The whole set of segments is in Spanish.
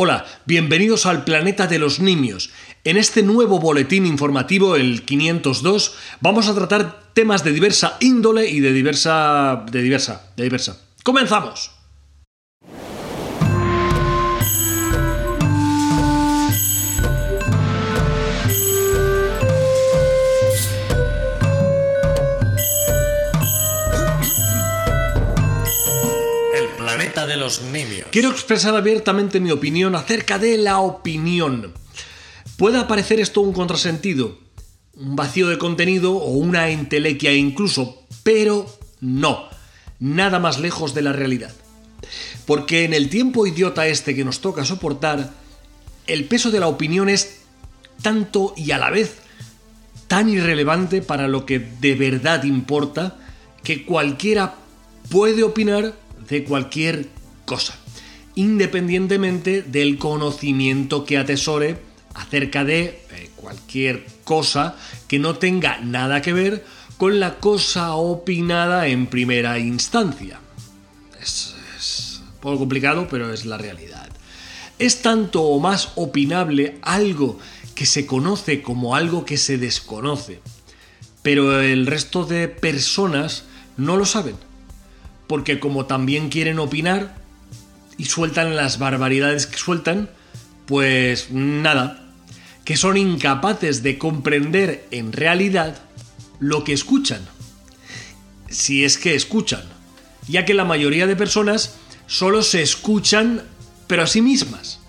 Hola, bienvenidos al planeta de los nimios. En este nuevo boletín informativo, el 502, vamos a tratar temas de diversa índole y de diversa... de diversa, de diversa. ¡Comenzamos! Los. Quiero expresar abiertamente mi opinión acerca de la opinión. Puede parecer esto un contrasentido, un vacío de contenido o una entelequia incluso, pero no, nada más lejos de la realidad. Porque en el tiempo idiota este que nos toca soportar, el peso de la opinión es tanto y a la vez tan irrelevante para lo que de verdad importa que cualquiera puede opinar de cualquier cosa, independientemente del conocimiento que atesore acerca de eh, cualquier cosa que no tenga nada que ver con la cosa opinada en primera instancia. Es, es un poco complicado, pero es la realidad. Es tanto o más opinable algo que se conoce como algo que se desconoce, pero el resto de personas no lo saben, porque como también quieren opinar, y sueltan las barbaridades que sueltan, pues nada, que son incapaces de comprender en realidad lo que escuchan. Si es que escuchan, ya que la mayoría de personas solo se escuchan, pero a sí mismas.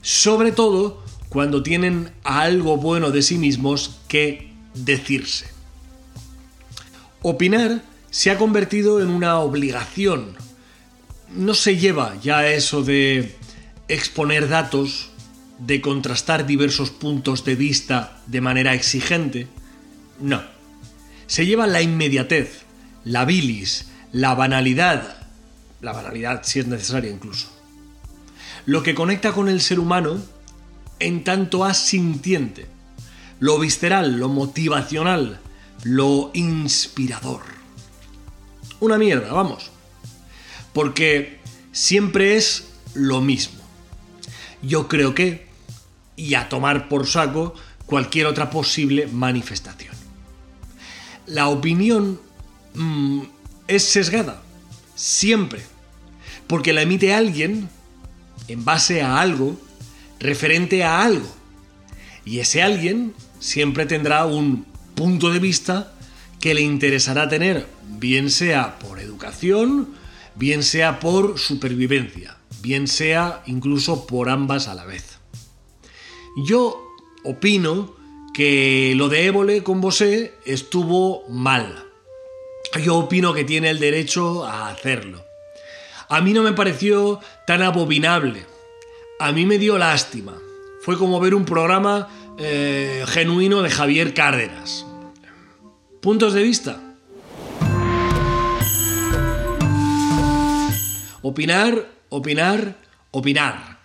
Sobre todo cuando tienen algo bueno de sí mismos que decirse. Opinar se ha convertido en una obligación, no se lleva ya eso de exponer datos, de contrastar diversos puntos de vista de manera exigente. No. Se lleva la inmediatez, la bilis, la banalidad, la banalidad si es necesaria incluso. Lo que conecta con el ser humano en tanto asintiente, lo visceral, lo motivacional, lo inspirador. Una mierda, vamos porque siempre es lo mismo. Yo creo que, y a tomar por saco cualquier otra posible manifestación. La opinión mm, es sesgada, siempre, porque la emite alguien en base a algo, referente a algo. Y ese alguien siempre tendrá un punto de vista que le interesará tener, bien sea por educación, bien sea por supervivencia, bien sea incluso por ambas a la vez. Yo opino que lo de Évole con Bosé estuvo mal. Yo opino que tiene el derecho a hacerlo. A mí no me pareció tan abominable. A mí me dio lástima. Fue como ver un programa eh, genuino de Javier Cárdenas. ¿Puntos de vista? Opinar, opinar, opinar.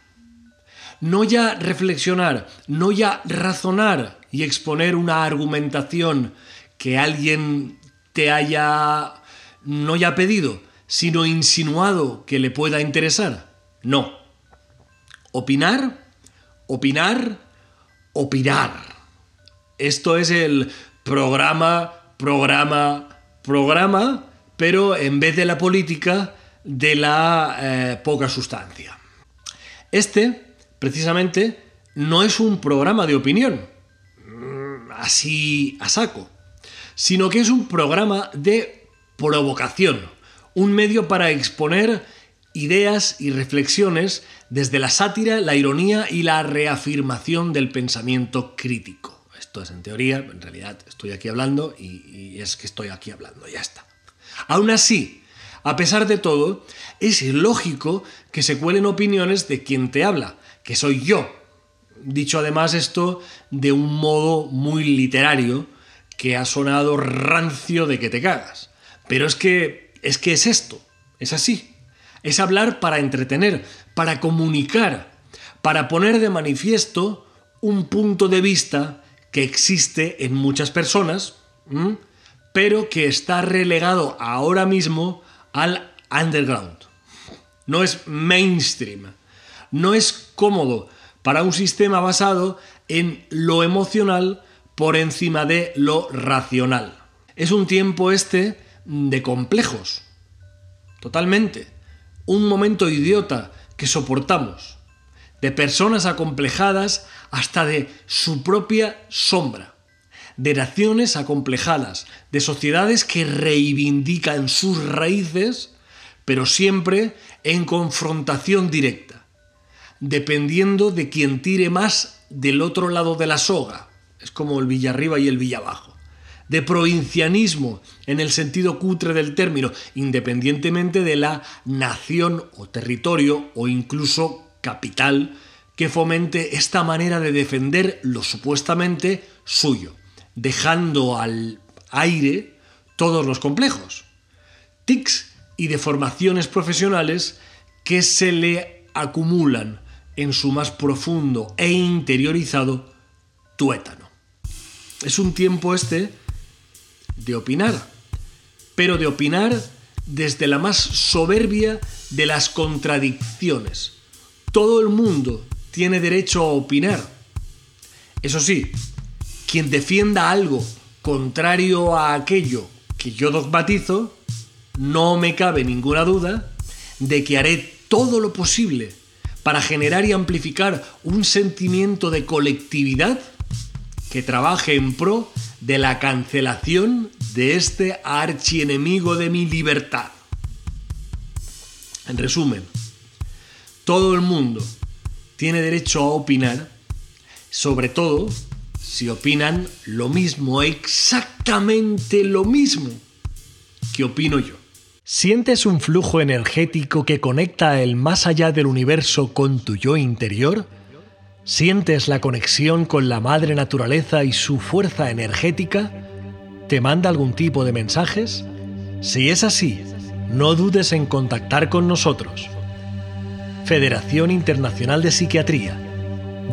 No ya reflexionar, no ya razonar y exponer una argumentación que alguien te haya no ya pedido, sino insinuado que le pueda interesar. No. Opinar, opinar, opinar. Esto es el programa, programa, programa, pero en vez de la política, de la eh, poca sustancia. Este, precisamente, no es un programa de opinión, mm, así a saco, sino que es un programa de provocación, un medio para exponer ideas y reflexiones desde la sátira, la ironía y la reafirmación del pensamiento crítico. Esto es en teoría, en realidad estoy aquí hablando y, y es que estoy aquí hablando, ya está. Aún así, a pesar de todo, es lógico que se cuelen opiniones de quien te habla, que soy yo. Dicho además esto de un modo muy literario que ha sonado rancio de que te cagas. Pero es que es que es esto, es así. Es hablar para entretener, para comunicar, para poner de manifiesto un punto de vista que existe en muchas personas, pero que está relegado ahora mismo al underground. No es mainstream. no es cómodo para un sistema basado en lo emocional por encima de lo racional. Es un tiempo este de complejos. Totalmente. Un momento idiota que soportamos. De personas acomplejadas hasta de su propia sombra. De naciones acomplejadas. De sociedades que reivindican sus raíces, pero siempre en confrontación directa. Dependiendo de quien tire más del otro lado de la soga. Es como el Villarriba y el Villabajo de provincianismo en el sentido cutre del término, independientemente de la nación o territorio o incluso capital que fomente esta manera de defender lo supuestamente suyo, dejando al aire todos los complejos, tics y deformaciones profesionales que se le acumulan en su más profundo e interiorizado tuétano. Es un tiempo este de opinar, pero de opinar desde la más soberbia de las contradicciones. Todo el mundo tiene derecho a opinar. Eso sí, quien defienda algo contrario a aquello que yo dogmatizo, no me cabe ninguna duda de que haré todo lo posible para generar y amplificar un sentimiento de colectividad que trabaje en pro de la cancelación de este archienemigo de mi libertad. En resumen, todo el mundo tiene derecho a opinar, sobre todo si opinan lo mismo, exactamente lo mismo que opino yo. ¿Sientes un flujo energético que conecta el más allá del universo con tu yo interior? ¿Sientes la conexión con la madre naturaleza y su fuerza energética? ¿Te manda algún tipo de mensajes? Si es así, no dudes en contactar con nosotros. Federación Internacional de Psiquiatría,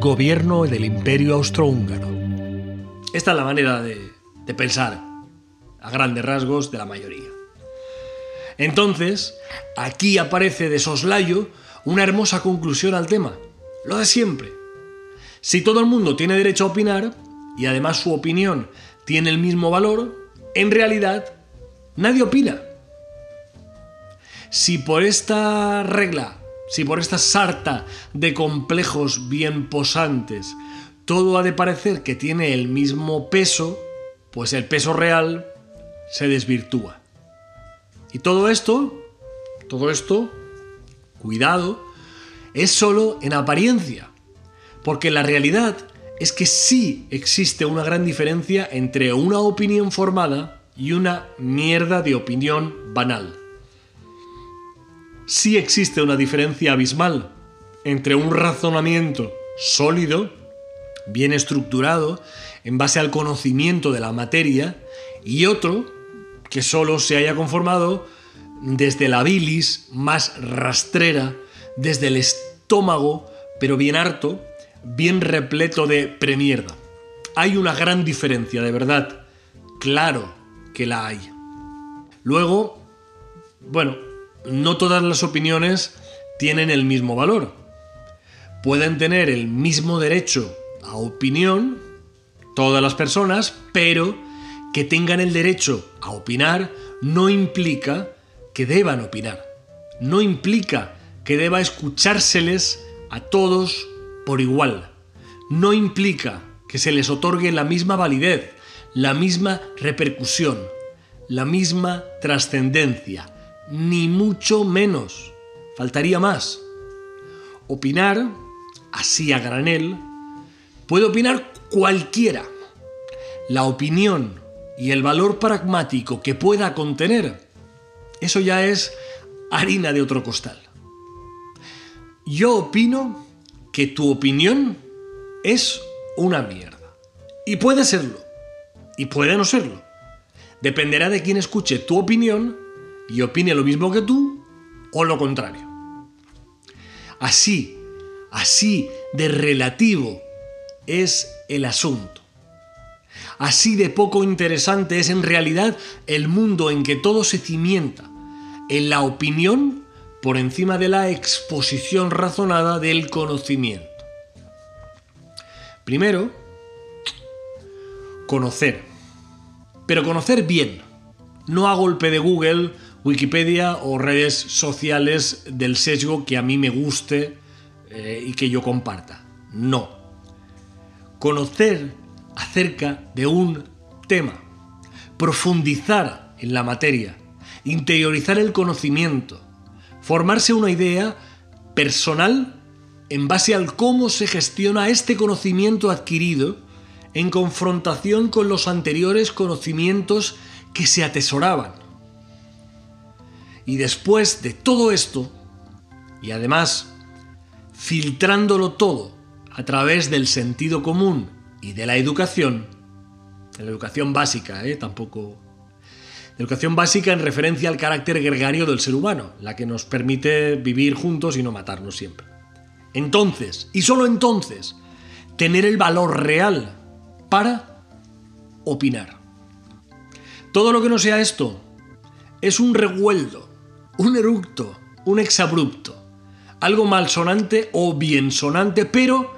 Gobierno del Imperio Austrohúngaro. Esta es la manera de, pensar, a grandes rasgos, de la mayoría. Entonces, aquí aparece de soslayo una hermosa conclusión al tema, lo de siempre si todo el mundo tiene derecho a opinar, y además su opinión tiene el mismo valor, en realidad nadie opina. Si por esta regla, si por esta sarta de complejos bien posantes, todo ha de parecer que tiene el mismo peso, pues el peso real se desvirtúa. Y todo esto, todo esto, cuidado, es solo en apariencia. Porque la realidad es que sí existe una gran diferencia entre una opinión formada y una mierda de opinión banal. Sí existe una diferencia abismal entre un razonamiento sólido, bien estructurado, en base al conocimiento de la materia, y otro que solo se haya conformado desde la bilis más rastrera, desde el estómago, pero bien harto, bien repleto de premierda. Hay una gran diferencia, de verdad. Claro que la hay. Luego, bueno, no todas las opiniones tienen el mismo valor. Pueden tener el mismo derecho a opinión todas las personas, pero que tengan el derecho a opinar no implica que deban opinar. No implica que deba escuchárseles a todos por igual. No implica que se les otorgue la misma validez, la misma repercusión, la misma trascendencia, ni mucho menos. Faltaría más. Opinar, así a granel, puede opinar cualquiera. La opinión y el valor pragmático que pueda contener, eso ya es harina de otro costal. Yo opino que tu opinión es una mierda. Y puede serlo. Y puede no serlo. Dependerá de quien escuche tu opinión y opine lo mismo que tú o lo contrario. Así, así de relativo es el asunto. Así de poco interesante es en realidad el mundo en que todo se cimienta en la opinión por encima de la exposición razonada del conocimiento. Primero, conocer. Pero conocer bien, no a golpe de Google, Wikipedia o redes sociales del sesgo que a mí me guste eh, y que yo comparta. No. Conocer acerca de un tema, profundizar en la materia, interiorizar el conocimiento, formarse una idea personal en base al cómo se gestiona este conocimiento adquirido en confrontación con los anteriores conocimientos que se atesoraban. Y después de todo esto, y además filtrándolo todo a través del sentido común y de la educación, de la educación básica, ¿eh? tampoco Educación básica en referencia al carácter gregario del ser humano, la que nos permite vivir juntos y no matarnos siempre. Entonces, y solo entonces, tener el valor real para opinar. Todo lo que no sea esto es un revuelto, un eructo, un exabrupto, algo malsonante o bien sonante, pero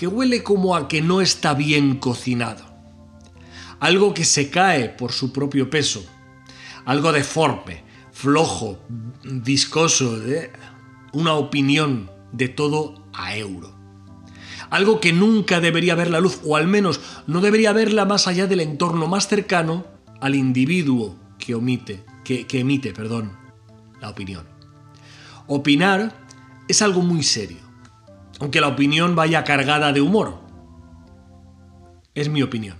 que huele como a que no está bien cocinado. Algo que se cae por su propio peso algo deforme, flojo, viscoso, de una opinión de todo a euro. Algo que nunca debería ver la luz, o al menos no debería verla más allá del entorno más cercano al individuo que omite, que emite, perdón, la opinión. Opinar es algo muy serio, aunque la opinión vaya cargada de humor. Es mi opinión.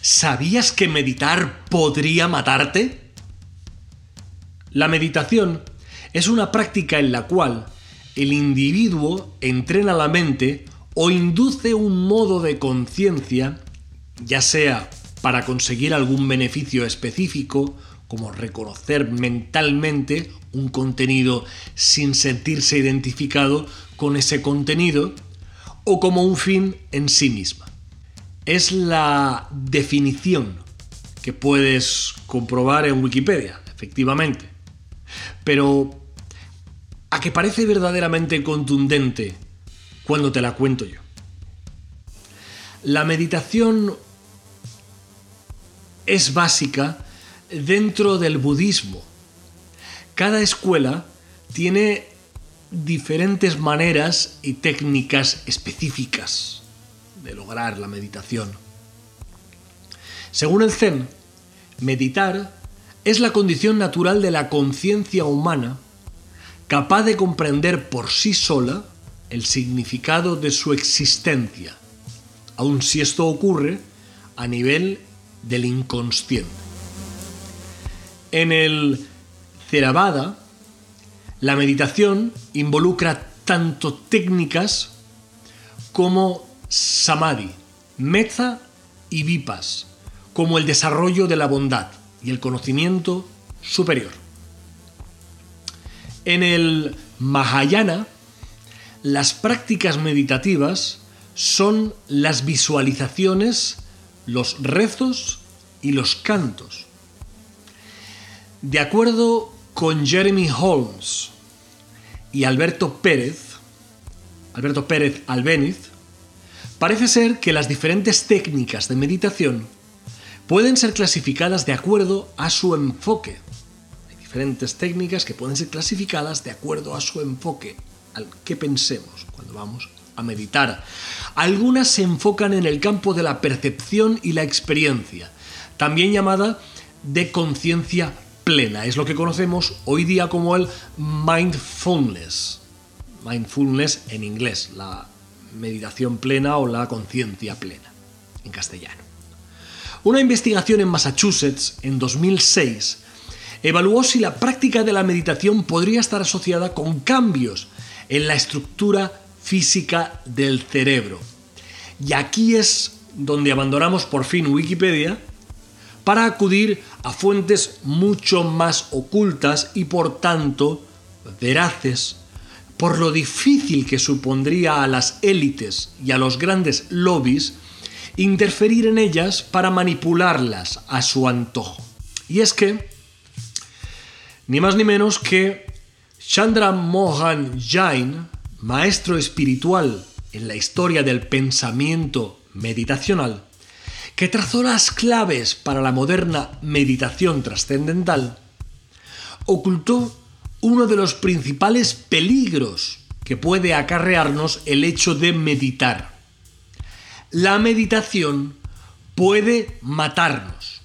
¿Sabías que meditar podría matarte? La meditación es una práctica en la cual el individuo entrena la mente o induce un modo de conciencia, ya sea para conseguir algún beneficio específico, como reconocer mentalmente un contenido sin sentirse identificado con ese contenido, o como un fin en sí misma es la definición que puedes comprobar en Wikipedia, efectivamente. Pero a que parece verdaderamente contundente cuando te la cuento yo. La meditación es básica dentro del budismo. Cada escuela tiene diferentes maneras y técnicas específicas de lograr la meditación. Según el Zen, meditar es la condición natural de la conciencia humana capaz de comprender por sí sola el significado de su existencia, aun si esto ocurre a nivel del inconsciente. En el Theravada, la meditación involucra tanto técnicas como samadhi, metta y vipas, como el desarrollo de la bondad y el conocimiento superior. En el Mahayana, las prácticas meditativas son las visualizaciones, los rezos y los cantos. De acuerdo con Jeremy Holmes y Alberto Pérez, Alberto Pérez Albéniz, Parece ser que las diferentes técnicas de meditación pueden ser clasificadas de acuerdo a su enfoque. Hay diferentes técnicas que pueden ser clasificadas de acuerdo a su enfoque, al que pensemos cuando vamos a meditar. Algunas se enfocan en el campo de la percepción y la experiencia, también llamada de conciencia plena. Es lo que conocemos hoy día como el mindfulness. Mindfulness en inglés, la meditación plena o la conciencia plena, en castellano. Una investigación en Massachusetts en 2006 evaluó si la práctica de la meditación podría estar asociada con cambios en la estructura física del cerebro. Y aquí es donde abandonamos por fin Wikipedia para acudir a fuentes mucho más ocultas y por tanto veraces por lo difícil que supondría a las élites y a los grandes lobbies interferir en ellas para manipularlas a su antojo. Y es que, ni más ni menos que Chandra Mohan Jain, maestro espiritual en la historia del pensamiento meditacional, que trazó las claves para la moderna meditación trascendental, ocultó uno de los principales peligros que puede acarrearnos el hecho de meditar. La meditación puede matarnos.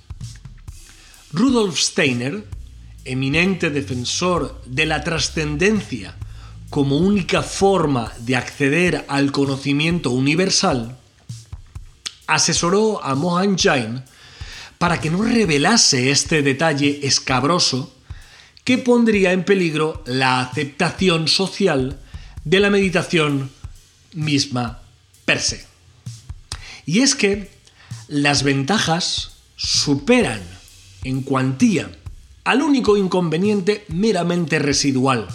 Rudolf Steiner, eminente defensor de la trascendencia como única forma de acceder al conocimiento universal, asesoró a Mohan Jain para que no revelase este detalle escabroso que pondría en peligro la aceptación social de la meditación misma per se. Y es que las ventajas superan en cuantía al único inconveniente meramente residual,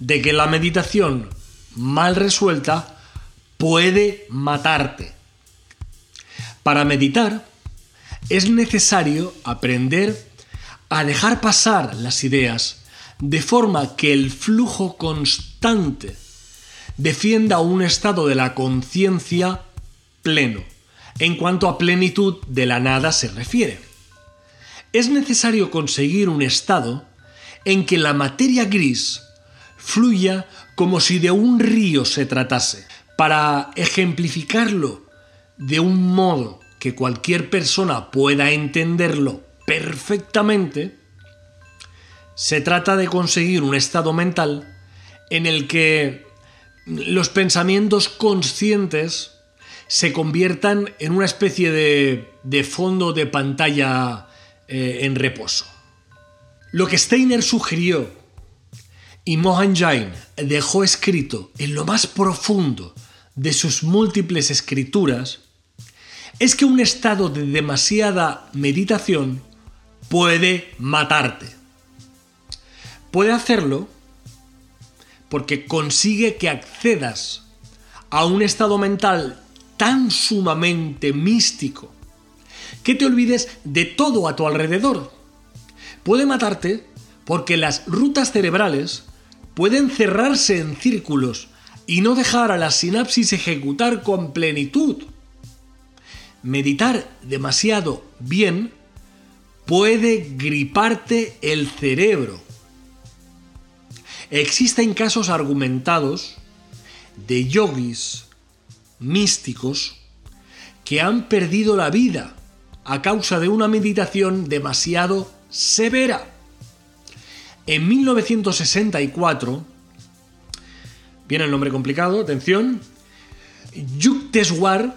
de que la meditación mal resuelta puede matarte. Para meditar es necesario aprender a dejar pasar las ideas de forma que el flujo constante defienda un estado de la conciencia pleno, en cuanto a plenitud de la nada se refiere. Es necesario conseguir un estado en que la materia gris fluya como si de un río se tratase. Para ejemplificarlo de un modo que cualquier persona pueda entenderlo perfectamente, se trata de conseguir un estado mental en el que los pensamientos conscientes se conviertan en una especie de, fondo de pantalla eh, en reposo. Lo que Steiner sugirió y Mohan Jain dejó escrito en lo más profundo de sus múltiples escrituras es que un estado de demasiada meditación puede matarte. Puede hacerlo porque consigue que accedas a un estado mental tan sumamente místico que te olvides de todo a tu alrededor. Puede matarte porque las rutas cerebrales pueden cerrarse en círculos y no dejar a la sinapsis ejecutar con plenitud. Meditar demasiado bien puede griparte el cerebro. Existen casos argumentados de yogis místicos que han perdido la vida a causa de una meditación demasiado severa. En 1964, viene el nombre complicado, atención, Yukteswar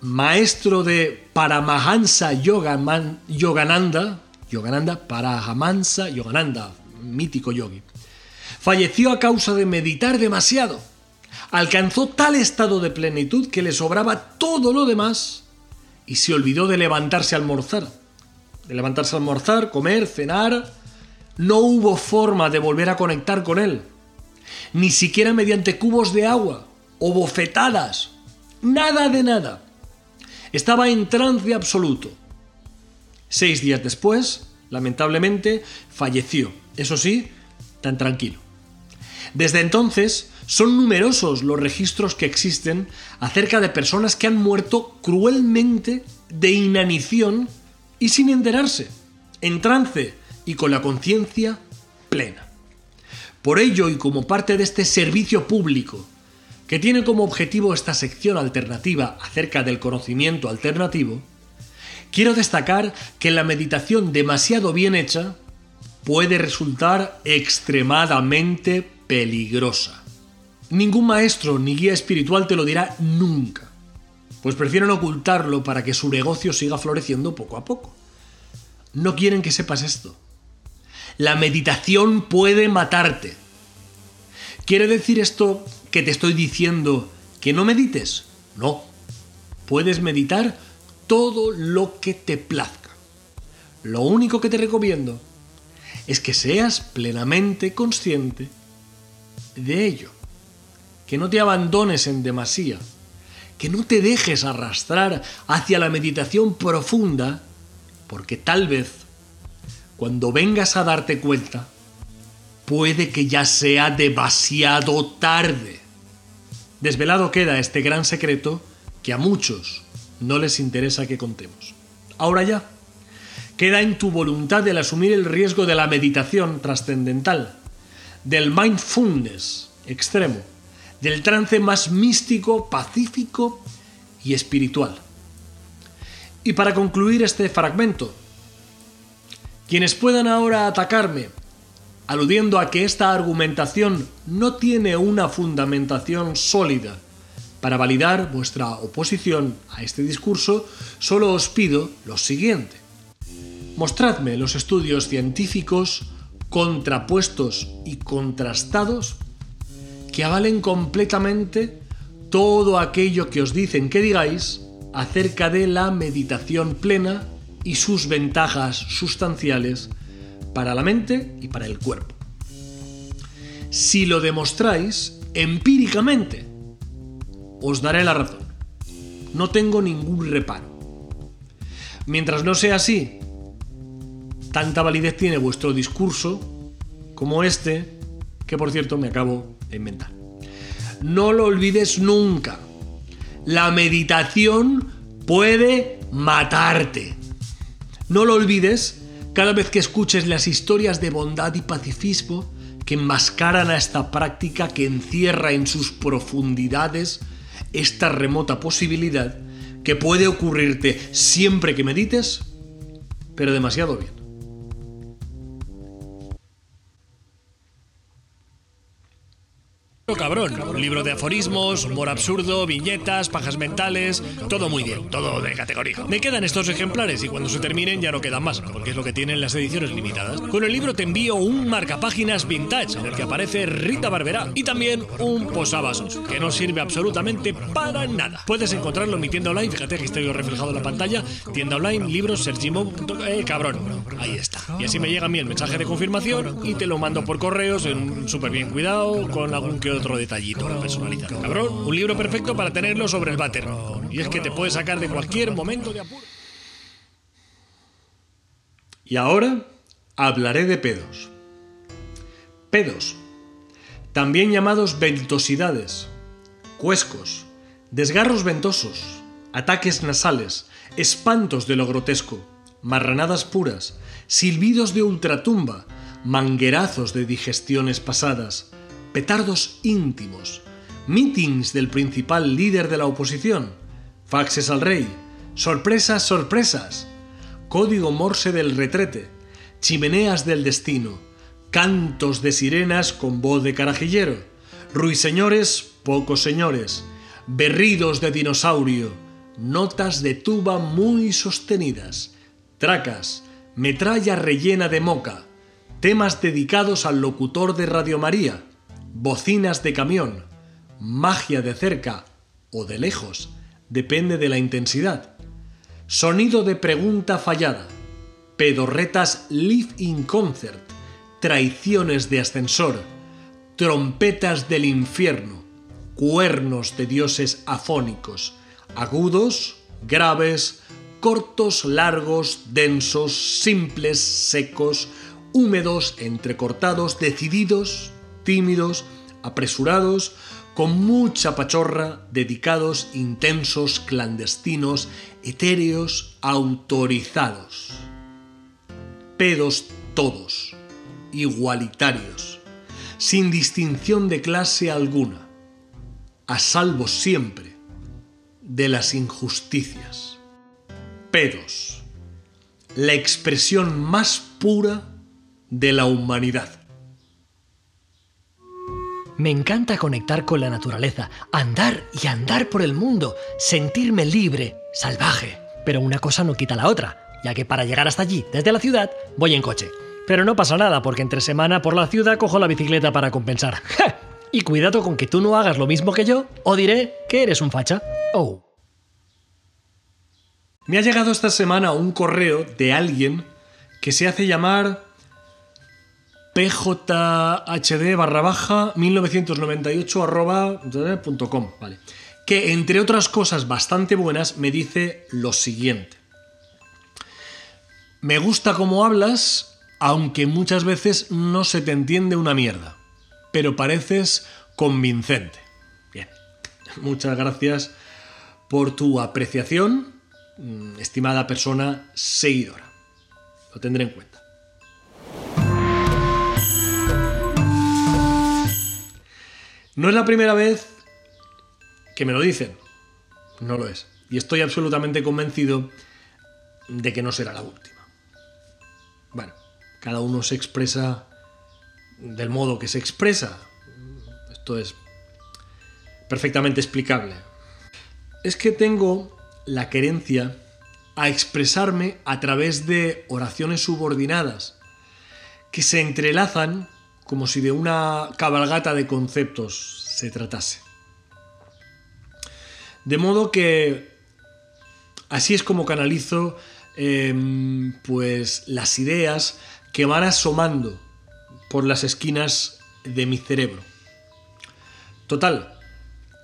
maestro de Paramahansa Yogananda, Yogananda, Paramahansa Yogananda, mítico yogi, falleció a causa de meditar demasiado. Alcanzó tal estado de plenitud que le sobraba todo lo demás y se olvidó de levantarse a almorzar. De levantarse a almorzar, comer, cenar. No hubo forma de volver a conectar con él. Ni siquiera mediante cubos de agua o bofetadas. Nada de nada. Estaba en trance absoluto. Seis días después, lamentablemente, falleció. Eso sí, tan tranquilo. Desde entonces, son numerosos los registros que existen acerca de personas que han muerto cruelmente de inanición y sin enterarse, en trance y con la conciencia plena. Por ello, y como parte de este servicio público que tiene como objetivo esta sección alternativa acerca del conocimiento alternativo, quiero destacar que la meditación demasiado bien hecha puede resultar extremadamente peligrosa. Ningún maestro ni guía espiritual te lo dirá nunca, pues prefieren ocultarlo para que su negocio siga floreciendo poco a poco. No quieren que sepas esto. La meditación puede matarte. ¿Quiere decir esto que te estoy diciendo que no medites. No. Puedes meditar todo lo que te plazca. Lo único que te recomiendo es que seas plenamente consciente de ello. Que no te abandones en demasía. que no te dejes arrastrar hacia la meditación profunda, porque tal vez, cuando vengas a darte cuenta, puede que ya sea demasiado tarde. Desvelado queda este gran secreto que a muchos no les interesa que contemos. Ahora ya, queda en tu voluntad el asumir el riesgo de la meditación trascendental, del mindfulness extremo, del trance más místico, pacífico y espiritual. Y para concluir este fragmento, quienes puedan ahora atacarme aludiendo a que esta argumentación no tiene una fundamentación sólida. Para validar vuestra oposición a este discurso, solo os pido lo siguiente. Mostradme los estudios científicos contrapuestos y contrastados que avalen completamente todo aquello que os dicen que digáis acerca de la meditación plena y sus ventajas sustanciales para la mente y para el cuerpo. Si lo demostráis empíricamente, os daré la razón. No tengo ningún reparo. Mientras no sea así, tanta validez tiene vuestro discurso como este, que por cierto me acabo de inventar. No lo olvides nunca. La meditación puede matarte. No lo olvides cada vez que escuches las historias de bondad y pacifismo que enmascaran a esta práctica que encierra en sus profundidades esta remota posibilidad que puede ocurrirte siempre que medites, pero demasiado bien. Cabrón, libro de aforismos, humor absurdo, viñetas, pajas mentales, todo muy bien, todo de categoría. Me quedan estos ejemplares y cuando se terminen ya no quedan más, porque es lo que tienen las ediciones limitadas. Con el libro te envío un marcapáginas vintage en el que aparece Rita Barberá y también un posavasos, que no sirve absolutamente para nada. Puedes encontrarlo en mi tienda online, fíjate que estoy reflejado en la pantalla, tienda online, libros, sergimo, eh, cabrón, ahí está. Y así me llega a mí el mensaje de confirmación y te lo mando por correos en súper bien cuidado, con algún que otro detallito personalizado. Cabrón, un libro perfecto para tenerlo sobre el váter. Y es que te puede sacar de cualquier momento de apuro. Y ahora hablaré de pedos. Pedos, también llamados ventosidades, cuescos, desgarros ventosos, ataques nasales, espantos de lo grotesco, marranadas puras, silbidos de ultratumba, manguerazos de digestiones pasadas, petardos íntimos, meetings del principal líder de la oposición, faxes al rey, sorpresas, sorpresas, código morse del retrete, chimeneas del destino, cantos de sirenas con voz de carajillero, ruiseñores, pocos señores, berridos de dinosaurio, notas de tuba muy sostenidas, tracas, metralla rellena de moca, temas dedicados al locutor de Radio María, bocinas de camión, magia de cerca o de lejos, depende de la intensidad, sonido de pregunta fallada, pedorretas live-in concert, traiciones de ascensor, trompetas del infierno, cuernos de dioses afónicos, agudos, graves, cortos, largos, densos, simples, secos, húmedos, entrecortados, decididos, tímidos, apresurados, con mucha pachorra, dedicados, intensos, clandestinos, etéreos, autorizados. Pedos todos, igualitarios, sin distinción de clase alguna, a salvo siempre de las injusticias. Pedos, la expresión más pura de la humanidad. Me encanta conectar con la naturaleza, andar y andar por el mundo, sentirme libre, salvaje. Pero una cosa no quita la otra, ya que para llegar hasta allí, desde la ciudad, voy en coche. Pero no pasa nada, porque entre semana por la ciudad cojo la bicicleta para compensar. Y cuidado con que tú no hagas lo mismo que yo, o diré que eres un facha. Oh. Me ha llegado esta semana un correo de alguien que se hace llamar pjhd barra baja 1998 arroba .com, vale. que entre otras cosas bastante buenas me dice lo siguiente. Me gusta cómo hablas, aunque muchas veces no se te entiende una mierda, pero pareces convincente. Bien, muchas gracias por tu apreciación, mm, estimada persona seguidora. Lo tendré en cuenta. No es la primera vez que me lo dicen. No lo es. Y estoy absolutamente convencido de que no será la última. Bueno, cada uno se expresa del modo que se expresa. Esto es perfectamente explicable. Es que tengo la querencia a expresarme a través de oraciones subordinadas que se entrelazan como si de una cabalgata de conceptos se tratase. De modo que así es como canalizo em, pues las ideas que van asomando por las esquinas de mi cerebro. Total,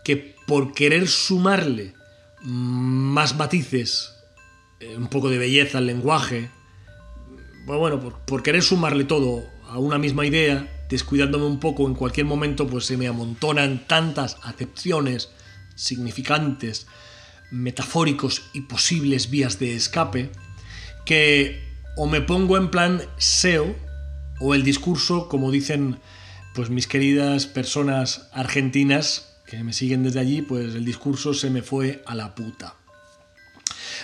que por querer sumarle más matices, eh, un poco de belleza al lenguaje, bueno, por, por querer sumarle todo a una misma idea, descuidándome un poco en cualquier momento, pues se me amontonan tantas acepciones, significantes, metafóricos y posibles vías de escape, que o me pongo en plan SEO, o el discurso, como dicen pues mis queridas personas argentinas que me siguen desde allí, pues el discurso se me fue a la puta.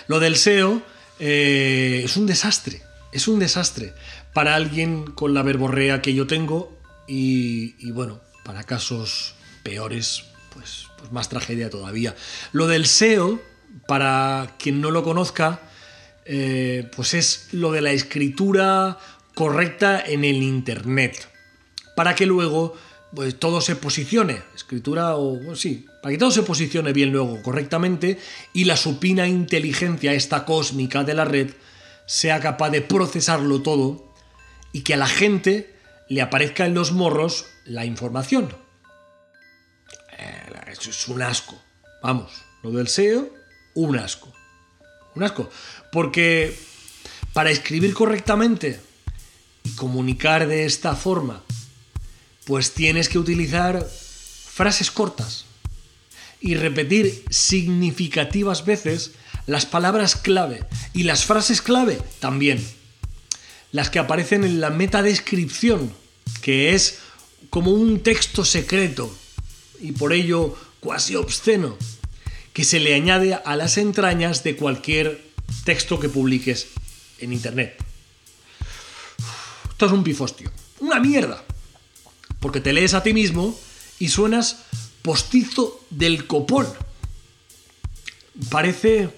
Lo del SEO eh, es un desastre, es un desastre para alguien con la verborrea que yo tengo y, bueno, para casos peores, pues, pues más tragedia todavía. Lo del SEO, para quien no lo conozca, eh, pues es lo de la escritura correcta en el Internet, para que luego pues, todo se posicione, escritura o sí, para que todo se posicione bien luego correctamente y la supina inteligencia, esta cósmica de la red, sea capaz de procesarlo todo y que a la gente le aparezca en los morros la información. Eh, eso es un asco. Vamos, lo del SEO, un asco. Un asco. Porque para escribir correctamente y comunicar de esta forma, pues tienes que utilizar frases cortas y repetir significativas veces las palabras clave y las frases clave también las que aparecen en la metadescripción, que es como un texto secreto y por ello cuasi obsceno, que se le añade a las entrañas de cualquier texto que publiques en Internet. Esto es un pifostio, una mierda, porque te lees a ti mismo y suenas postizo del copón. Parece,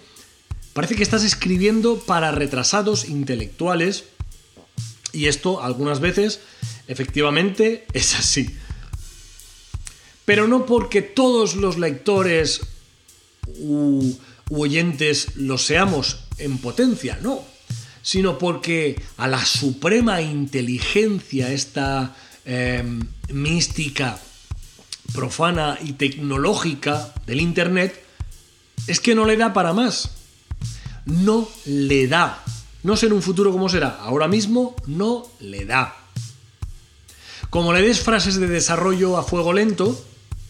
parece que estás escribiendo para retrasados intelectuales y esto algunas veces efectivamente es así. Pero no porque todos los lectores u, oyentes lo seamos en potencia, no. Sino porque a la suprema inteligencia, esta em, mística, profana y tecnológica del Internet, es que no le da para más. No le da. No sé en un futuro cómo será. Ahora mismo no le da. Como le des frases de desarrollo a fuego lento,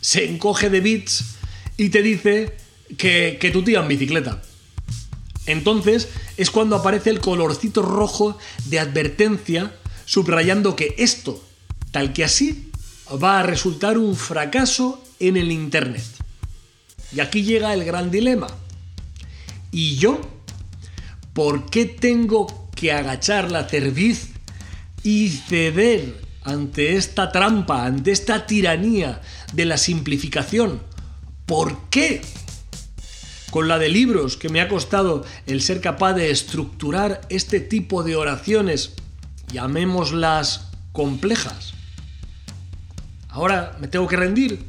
se encoge de bits y te dice que, que tu tía en bicicleta. Entonces es cuando aparece el colorcito rojo de advertencia subrayando que esto, tal que así, va a resultar un fracaso en el Internet. Y aquí llega el gran dilema. ¿Y yo ¿Por qué tengo que agachar la cerviz y ceder ante esta trampa, ante esta tiranía de la simplificación? ¿Por qué? Con la de libros que me ha costado el ser capaz de estructurar este tipo de oraciones, llamémoslas complejas. Ahora me tengo que rendir.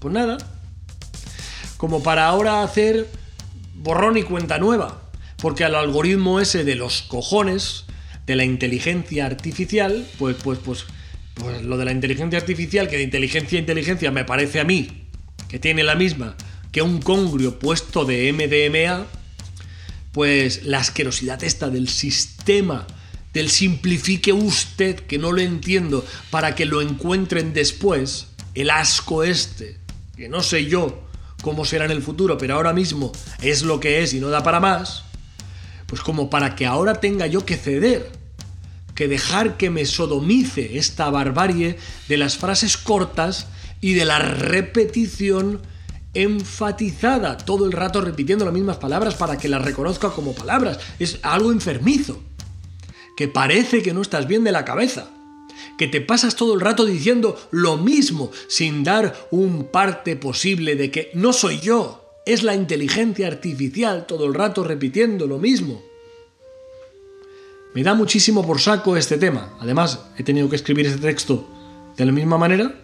Pues nada. Como para ahora hacer borrón y cuenta nueva, porque al algoritmo ese de los cojones, de la inteligencia artificial, pues, pues, pues, pues lo de la inteligencia artificial, que de inteligencia a inteligencia me parece a mí que tiene la misma que un congrio puesto de MDMA, pues la asquerosidad esta del sistema, del simplifique usted, que no lo entiendo, para que lo encuentren después, el asco este, que no sé yo cómo será en el futuro, pero ahora mismo es lo que es y no da para más, pues como para que ahora tenga yo que ceder, que dejar que me sodomice esta barbarie de las frases cortas y de la repetición enfatizada, todo el rato repitiendo las mismas palabras para que las reconozca como palabras. Es algo enfermizo, que parece que no estás bien de la cabeza que te pasas todo el rato diciendo lo mismo sin dar un parte posible de que no soy yo, es la inteligencia artificial todo el rato repitiendo lo mismo. Me da muchísimo por saco este tema. Además, he tenido que escribir este texto de la misma manera,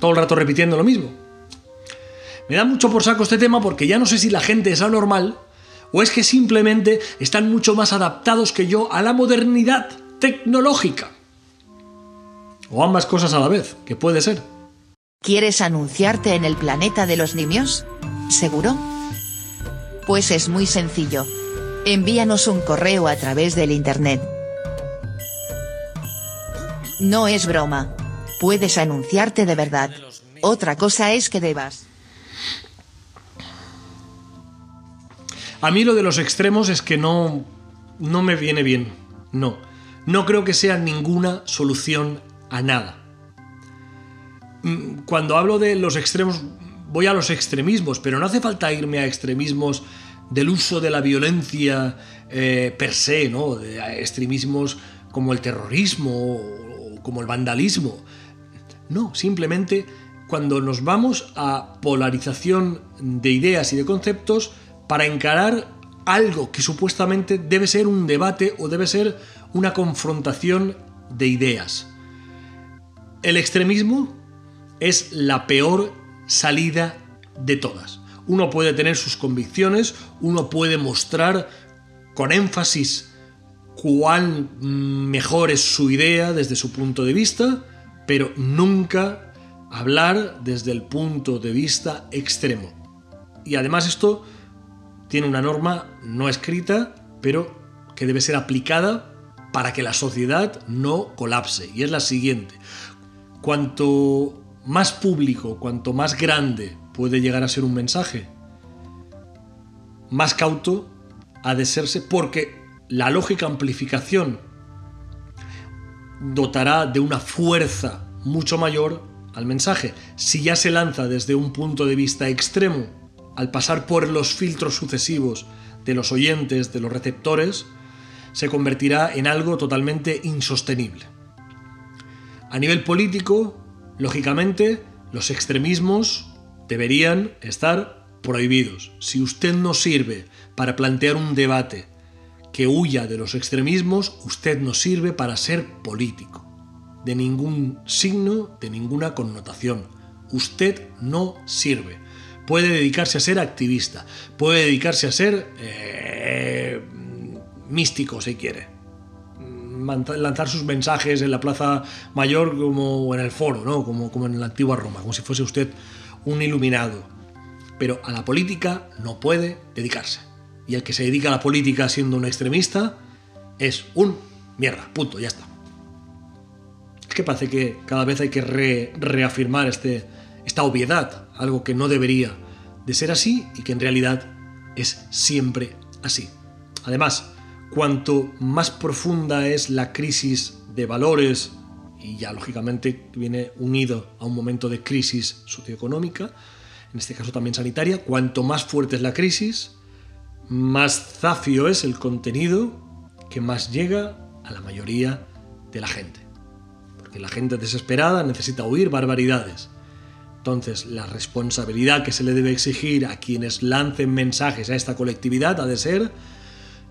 todo el rato repitiendo lo mismo. Me da mucho por saco este tema porque ya no sé si la gente es anormal o es que simplemente están mucho más adaptados que yo a la modernidad tecnológica. O ambas cosas a la vez, que puede ser. ¿Quieres anunciarte en el planeta de los nimios? ¿Seguro? Pues es muy sencillo. Envíanos un correo a través del internet. No es broma. Puedes anunciarte de verdad. Otra cosa es que debas. A mí lo de los extremos es que no, no me viene bien. No. No creo que sea ninguna solución a nada. Mm, cuando hablo de los extremos, voy a los extremismos, pero no hace falta irme a extremismos del uso de la violencia eh, per se, ¿no? De extremismos como el terrorismo o como el vandalismo. No, simplemente cuando nos vamos a polarización de ideas y de conceptos para encarar algo que supuestamente debe ser un debate o debe ser una confrontación de ideas. El extremismo es la peor salida de todas. Uno puede tener sus convicciones, uno puede mostrar con énfasis cuán mejor es su idea desde su punto de vista, pero nunca hablar desde el punto de vista extremo. Y además esto tiene una norma no escrita, pero que debe ser aplicada para que la sociedad no colapse. Y es la siguiente cuanto más público, cuanto más grande puede llegar a ser un mensaje, más cauto ha de serse porque la lógica amplificación dotará de una fuerza mucho mayor al mensaje. Si ya se lanza desde un punto de vista extremo, al pasar por los filtros sucesivos de los oyentes, de los receptores, se convertirá en algo totalmente insostenible. A nivel político, lógicamente, los extremismos deberían estar prohibidos. Si usted no sirve para plantear un debate que huya de los extremismos, usted no sirve para ser político. De ningún signo, de ninguna connotación. Usted no sirve. Puede dedicarse a ser activista, puede dedicarse a ser eh, místico si quiere lanzar sus mensajes en la Plaza Mayor como en el foro, ¿no? como, como en la antigua Roma, como si fuese usted un iluminado. Pero a la política no puede dedicarse. Y el que se dedica a la política siendo un extremista es un mierda, punto, ya está. Es que parece que cada vez hay que reafirmar este, esta obviedad, algo que no debería de ser así y que en realidad es siempre así. Además, cuanto más profunda es la crisis de valores, y ya lógicamente viene unido a un momento de crisis socioeconómica, en este caso también sanitaria, cuanto más fuerte es la crisis, más zafio es el contenido que más llega a la mayoría de la gente. Porque la gente desesperada necesita oír barbaridades. Entonces, la responsabilidad que se le debe exigir a quienes lancen mensajes a esta colectividad ha de ser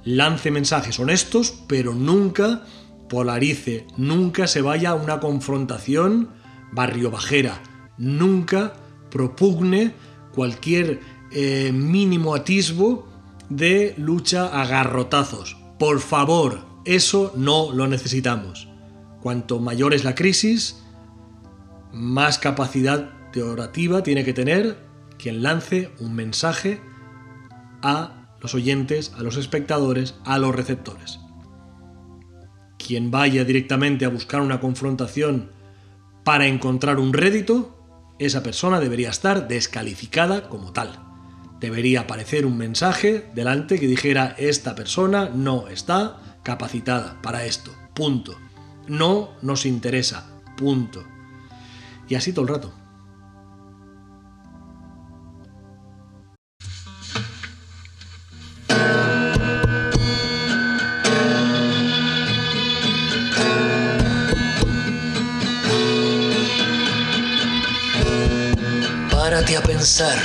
lance mensajes honestos, pero nunca polarice, nunca se vaya a una confrontación barrio bajera, nunca propugne cualquier eh, mínimo atisbo de lucha a garrotazos. Por favor, eso no lo necesitamos. Cuanto mayor es la crisis, más capacidad de orativa tiene que tener quien lance un mensaje a los oyentes, a los espectadores, a los receptores. Quien vaya directamente a buscar una confrontación para encontrar un rédito, esa persona debería estar descalificada como tal. Debería aparecer un mensaje delante que dijera esta persona no está capacitada para esto. Punto. No nos interesa. Punto. Y así todo el rato. Párate a pensar.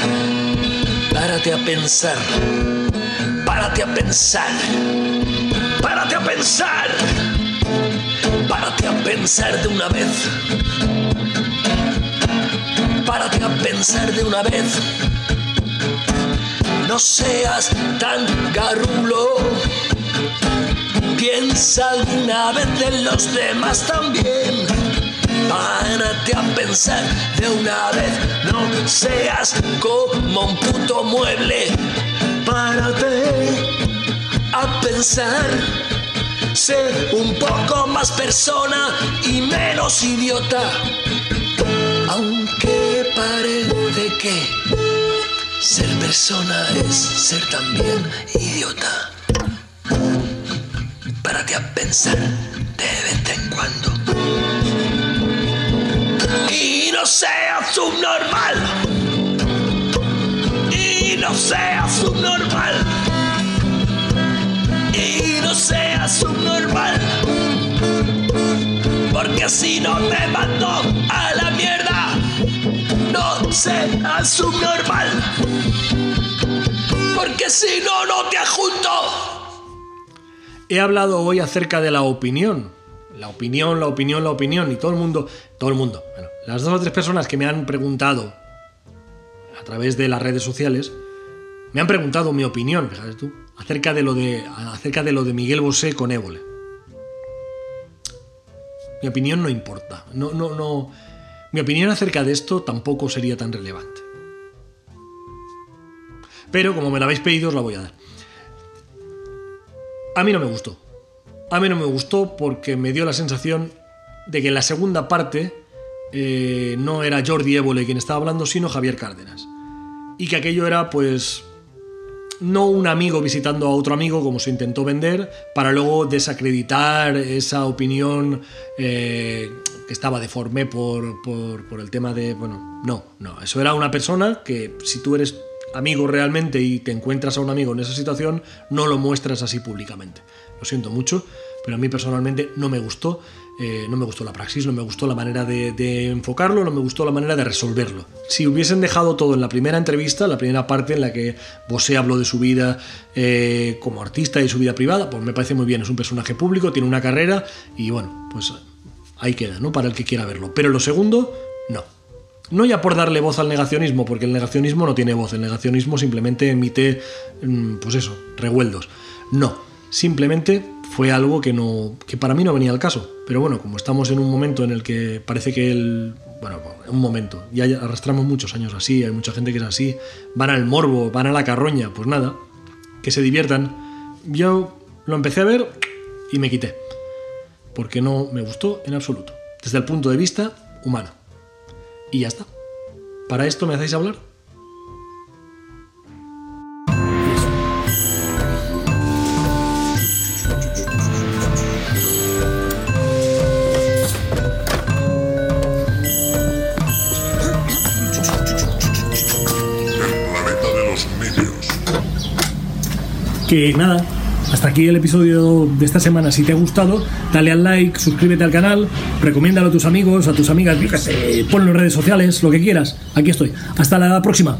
Párate a pensar. Párate a pensar. Párate a pensar. Párate a pensar de una vez. Párate a pensar de una vez. No seas tan garrulo. Piensa alguna vez en los demás también. Párate a pensar de una vez, no seas como un puto mueble. Párate a pensar, sé un poco más persona y menos idiota. Aunque parece que ser persona es ser también idiota. Párate a pensar de vez en cuando y no seas subnormal. Y no seas subnormal. Y no seas subnormal. Porque si no te mando a la mierda, no seas subnormal. Porque si no, no te junto. He hablado hoy acerca de la opinión. La opinión, la opinión, la opinión. Y todo el mundo, todo el mundo. Bueno, las dos o tres personas que me han preguntado a través de las redes sociales, me han preguntado mi opinión, fíjate tú, acerca de lo de, acerca de, lo de Miguel Bosé con Évole. Mi opinión no importa. No, no, no. Mi opinión acerca de esto tampoco sería tan relevante. Pero como me la habéis pedido, os la voy a dar. A mí no me gustó. A mí no me gustó porque me dio la sensación de que en la segunda parte eh, no era Jordi Évole quien estaba hablando, sino Javier Cárdenas. Y que aquello era, pues, no un amigo visitando a otro amigo como se intentó vender, para luego desacreditar esa opinión eh, que estaba deforme por, por, por el tema de, bueno, no, no, eso era una persona que si tú eres amigo realmente y te encuentras a un amigo en esa situación, no lo muestras así públicamente. Lo siento mucho, pero a mí personalmente no me gustó. Eh, no me gustó la praxis, no me gustó la manera de, de, enfocarlo, no me gustó la manera de resolverlo. Si hubiesen dejado todo en la primera entrevista, la primera parte en la que Bosé habló de su vida eh, como artista y su vida privada, pues me parece muy bien, es un personaje público, tiene una carrera y bueno, pues ahí queda, ¿no? Para el que quiera verlo. Pero lo segundo, no. No ya por darle voz al negacionismo, porque el negacionismo no tiene voz, el negacionismo simplemente emite, mm, pues eso, revueldos. No, simplemente fue algo que, no, que para mí no venía al caso. Pero bueno, como estamos en un momento en el que parece que el... Bueno, un momento, ya arrastramos muchos años así, hay mucha gente que es así, van al morbo, van a la carroña, pues nada, que se diviertan. Yo lo empecé a ver y me quité, porque no me gustó en absoluto, desde el punto de vista humano. Y ya está. ¿Para esto me hacéis hablar? Que nada, hasta aquí el episodio de esta semana. Si te ha gustado, dale al like, suscríbete al canal, recomiéndalo a tus amigos, a tus amigas, yo ponlo en redes sociales, lo que quieras. Aquí estoy. Hasta la próxima.